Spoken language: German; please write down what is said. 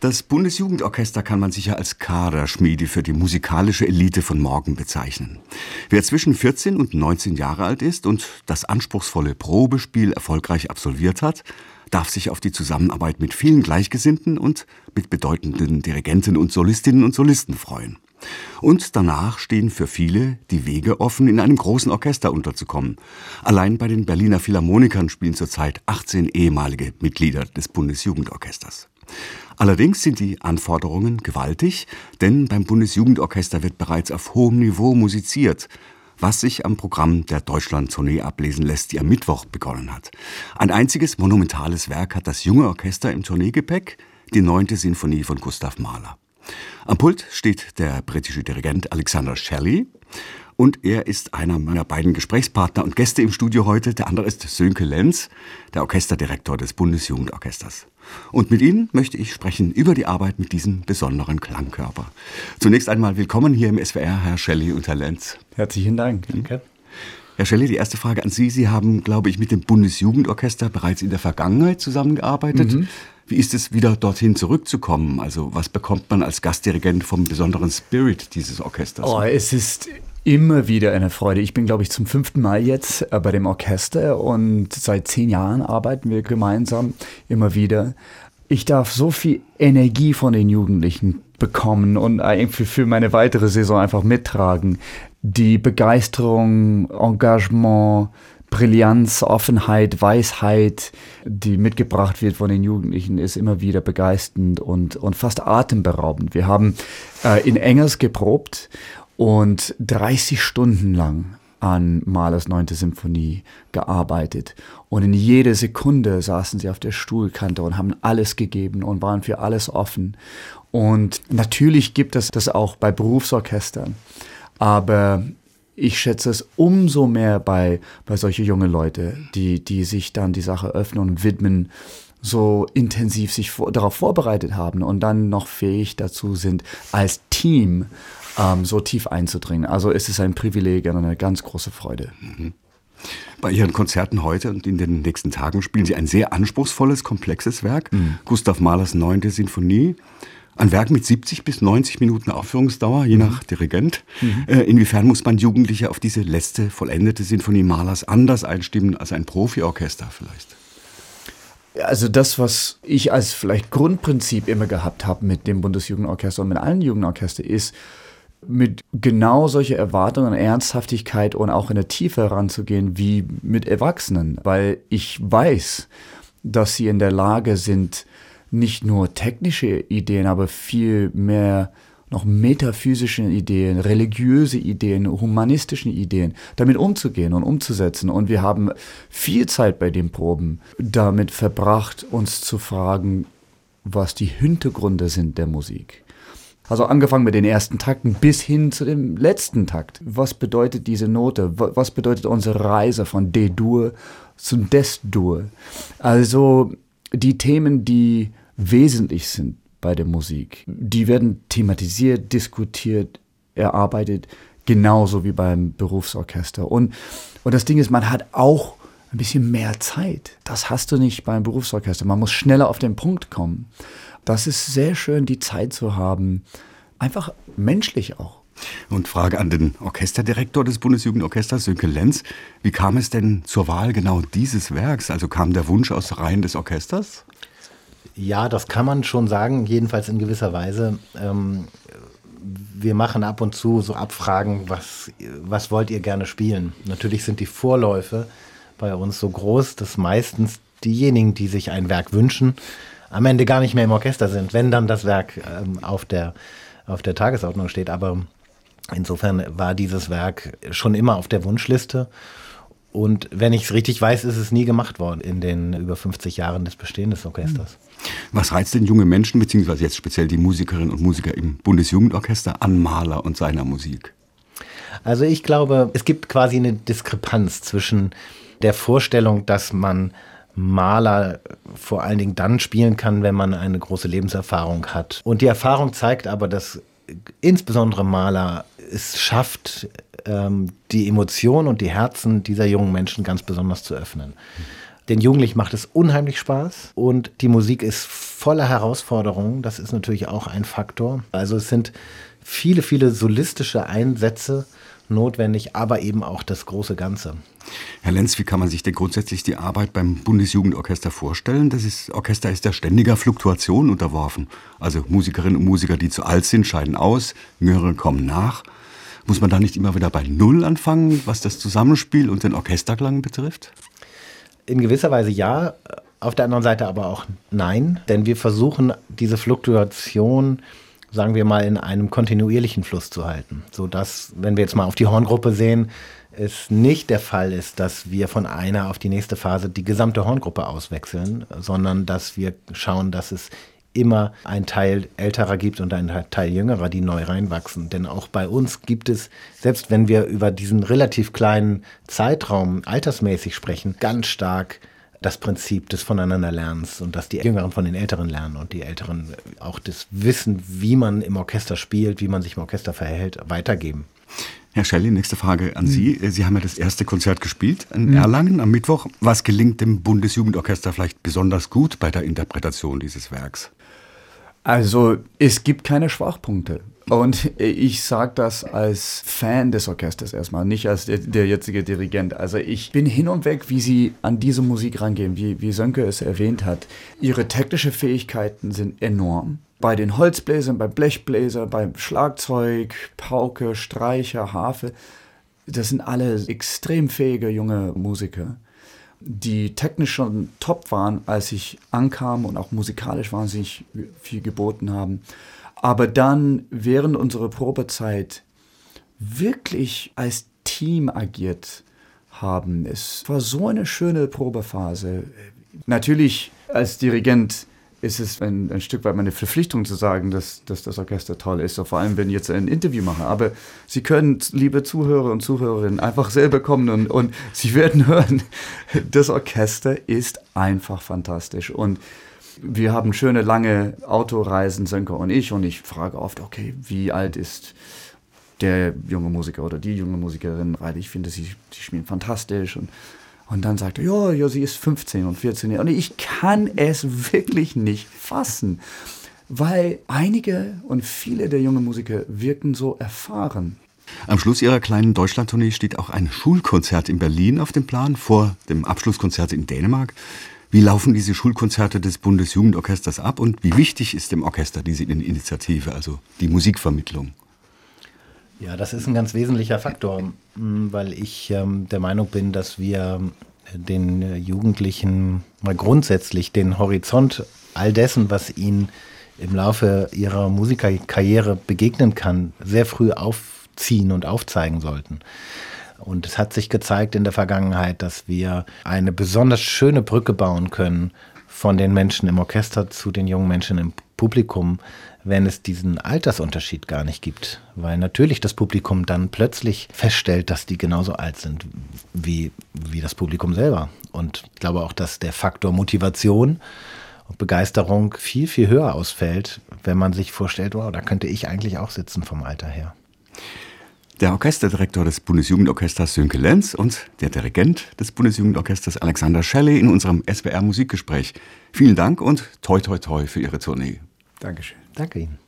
Das Bundesjugendorchester kann man sicher als Kaderschmiede für die musikalische Elite von morgen bezeichnen. Wer zwischen 14 und 19 Jahre alt ist und das anspruchsvolle Probespiel erfolgreich absolviert hat, darf sich auf die Zusammenarbeit mit vielen Gleichgesinnten und mit bedeutenden Dirigenten und Solistinnen und Solisten freuen. Und danach stehen für viele die Wege offen, in einem großen Orchester unterzukommen. Allein bei den Berliner Philharmonikern spielen zurzeit 18 ehemalige Mitglieder des Bundesjugendorchesters. Allerdings sind die Anforderungen gewaltig, denn beim Bundesjugendorchester wird bereits auf hohem Niveau musiziert, was sich am Programm der Deutschland-Tournee ablesen lässt, die am Mittwoch begonnen hat. Ein einziges monumentales Werk hat das junge Orchester im Tourneegepäck, die neunte Sinfonie von Gustav Mahler. Am Pult steht der britische Dirigent Alexander Shelley und er ist einer meiner beiden Gesprächspartner und Gäste im Studio heute. Der andere ist Sönke Lenz, der Orchesterdirektor des Bundesjugendorchesters. Und mit Ihnen möchte ich sprechen über die Arbeit mit diesem besonderen Klangkörper. Zunächst einmal willkommen hier im SWR, Herr Shelley und Herr Lenz. Herzlichen Dank. Danke. Herr Shelley, die erste Frage an Sie. Sie haben, glaube ich, mit dem Bundesjugendorchester bereits in der Vergangenheit zusammengearbeitet. Mhm. Wie ist es, wieder dorthin zurückzukommen? Also was bekommt man als Gastdirigent vom besonderen Spirit dieses Orchesters? Oh, es ist immer wieder eine Freude. Ich bin, glaube ich, zum fünften Mal jetzt äh, bei dem Orchester und seit zehn Jahren arbeiten wir gemeinsam immer wieder. Ich darf so viel Energie von den Jugendlichen bekommen und für meine weitere Saison einfach mittragen. Die Begeisterung, Engagement, Brillanz, Offenheit, Weisheit, die mitgebracht wird von den Jugendlichen, ist immer wieder begeisternd und, und fast atemberaubend. Wir haben äh, in Engers geprobt und 30 Stunden lang an Mahlers 9. Symphonie gearbeitet. Und in jede Sekunde saßen sie auf der Stuhlkante und haben alles gegeben und waren für alles offen. Und natürlich gibt es das auch bei Berufsorchestern. Aber ich schätze es umso mehr bei, bei solche junge Leute, die, die sich dann die Sache öffnen und widmen, so intensiv sich vor, darauf vorbereitet haben und dann noch fähig dazu sind, als Team ähm, so tief einzudringen. Also es ist ein Privileg und eine ganz große Freude. Mhm. Bei Ihren Konzerten heute und in den nächsten Tagen spielen Sie ein sehr anspruchsvolles, komplexes Werk, mhm. Gustav Mahlers Neunte Sinfonie. Ein Werk mit 70 bis 90 Minuten Aufführungsdauer, je mhm. nach Dirigent. Mhm. Äh, inwiefern muss man Jugendliche auf diese letzte vollendete Sinfonie Mahlers anders einstimmen als ein Profiorchester vielleicht? Also das, was ich als vielleicht Grundprinzip immer gehabt habe mit dem Bundesjugendorchester und mit allen Jugendorchestern, ist, mit genau solche Erwartungen, Ernsthaftigkeit und auch in der Tiefe heranzugehen wie mit Erwachsenen, weil ich weiß, dass sie in der Lage sind, nicht nur technische Ideen, aber viel mehr noch metaphysische Ideen, religiöse Ideen, humanistische Ideen, damit umzugehen und umzusetzen. Und wir haben viel Zeit bei den Proben damit verbracht, uns zu fragen, was die Hintergründe sind der Musik. Also angefangen mit den ersten Takten bis hin zu dem letzten Takt. Was bedeutet diese Note? Was bedeutet unsere Reise von D-Dur zum Des-Dur? Also die Themen, die wesentlich sind bei der Musik, die werden thematisiert, diskutiert, erarbeitet, genauso wie beim Berufsorchester. Und, und das Ding ist, man hat auch ein bisschen mehr Zeit. Das hast du nicht beim Berufsorchester. Man muss schneller auf den Punkt kommen das ist sehr schön, die Zeit zu haben. Einfach menschlich auch. Und Frage an den Orchesterdirektor des Bundesjugendorchesters, Sönke Lenz. Wie kam es denn zur Wahl genau dieses Werks? Also kam der Wunsch aus Reihen des Orchesters? Ja, das kann man schon sagen, jedenfalls in gewisser Weise. Ähm, wir machen ab und zu so Abfragen, was, was wollt ihr gerne spielen? Natürlich sind die Vorläufe bei uns so groß, dass meistens diejenigen, die sich ein Werk wünschen, am Ende gar nicht mehr im Orchester sind, wenn dann das Werk ähm, auf, der, auf der Tagesordnung steht. Aber insofern war dieses Werk schon immer auf der Wunschliste. Und wenn ich es richtig weiß, ist es nie gemacht worden in den über 50 Jahren des Bestehens des Orchesters. Was reizt denn junge Menschen, beziehungsweise jetzt speziell die Musikerinnen und Musiker im Bundesjugendorchester an Mahler und seiner Musik? Also ich glaube, es gibt quasi eine Diskrepanz zwischen der Vorstellung, dass man Maler vor allen Dingen dann spielen kann, wenn man eine große Lebenserfahrung hat. Und die Erfahrung zeigt aber, dass insbesondere Maler es schafft, ähm, die Emotionen und die Herzen dieser jungen Menschen ganz besonders zu öffnen. Den Jugendlichen macht es unheimlich Spaß und die Musik ist voller Herausforderungen. Das ist natürlich auch ein Faktor. Also es sind viele, viele solistische Einsätze notwendig, aber eben auch das große Ganze. Herr Lenz, wie kann man sich denn grundsätzlich die Arbeit beim Bundesjugendorchester vorstellen? Das ist, Orchester ist ja ständiger Fluktuation unterworfen. Also Musikerinnen und Musiker, die zu alt sind, scheiden aus, Jüngere kommen nach. Muss man da nicht immer wieder bei Null anfangen, was das Zusammenspiel und den Orchesterklang betrifft? In gewisser Weise ja, auf der anderen Seite aber auch nein, denn wir versuchen diese Fluktuation sagen wir mal, in einem kontinuierlichen Fluss zu halten. Sodass, wenn wir jetzt mal auf die Horngruppe sehen, es nicht der Fall ist, dass wir von einer auf die nächste Phase die gesamte Horngruppe auswechseln, sondern dass wir schauen, dass es immer ein Teil älterer gibt und ein Teil jüngerer, die neu reinwachsen. Denn auch bei uns gibt es, selbst wenn wir über diesen relativ kleinen Zeitraum altersmäßig sprechen, ganz stark das Prinzip des Voneinanderlernens und dass die Jüngeren von den Älteren lernen und die Älteren auch das Wissen, wie man im Orchester spielt, wie man sich im Orchester verhält, weitergeben. Herr Schelley, nächste Frage an Sie. Sie haben ja das erste Konzert gespielt in Erlangen am Mittwoch. Was gelingt dem Bundesjugendorchester vielleicht besonders gut bei der Interpretation dieses Werks? Also es gibt keine Schwachpunkte. Und ich sage das als Fan des Orchesters erstmal, nicht als der, der, jetzige Dirigent. Also ich bin hin und weg, wie sie an diese Musik rangehen, wie, wie Sönke es erwähnt hat. Ihre technischen Fähigkeiten sind enorm. Bei den Holzbläsern, beim Blechbläser, beim Schlagzeug, Pauke, Streicher, Harfe. Das sind alle extrem fähige junge Musiker die technisch schon top waren, als ich ankam und auch musikalisch wahnsinnig viel geboten haben. Aber dann während unserer Probezeit wirklich als Team agiert haben. Es war so eine schöne Probephase. Natürlich als Dirigent ist es ein, ein, Stück weit meine Verpflichtung zu sagen, dass, dass das Orchester toll ist, vor allem wenn ich jetzt ein Interview mache. Aber Sie können, liebe Zuhörer und Zuhörerinnen, einfach selber kommen und, und Sie werden hören, das Orchester ist einfach fantastisch. Und wir haben schöne lange Autoreisen, Sönke und ich, und ich frage oft, okay, wie alt ist der junge Musiker oder die junge Musikerin? Weil ich finde, sie, sie spielen fantastisch und und dann sagt er, ja, ja, sie ist 15 und 14 Jahre. Und ich kann es wirklich nicht fassen, weil einige und viele der jungen Musiker wirken so erfahren. Am Schluss ihrer kleinen Deutschlandtournee steht auch ein Schulkonzert in Berlin auf dem Plan vor dem Abschlusskonzert in Dänemark. Wie laufen diese Schulkonzerte des Bundesjugendorchesters ab und wie wichtig ist dem Orchester diese Initiative, also die Musikvermittlung? Ja, das ist ein ganz wesentlicher Faktor, weil ich ähm, der Meinung bin, dass wir den Jugendlichen mal grundsätzlich den Horizont all dessen, was ihnen im Laufe ihrer Musikerkarriere begegnen kann, sehr früh aufziehen und aufzeigen sollten. Und es hat sich gezeigt in der Vergangenheit, dass wir eine besonders schöne Brücke bauen können von den Menschen im Orchester zu den jungen Menschen im Publikum, wenn es diesen Altersunterschied gar nicht gibt. Weil natürlich das Publikum dann plötzlich feststellt, dass die genauso alt sind wie, wie das Publikum selber. Und ich glaube auch, dass der Faktor Motivation und Begeisterung viel, viel höher ausfällt, wenn man sich vorstellt, wow, da könnte ich eigentlich auch sitzen vom Alter her. Der Orchesterdirektor des Bundesjugendorchesters Sönke Lenz und der Dirigent des Bundesjugendorchesters Alexander Schelle in unserem SWR Musikgespräch. Vielen Dank und toi toi toi für Ihre Tournee. Dankeschön. Danke Ihnen.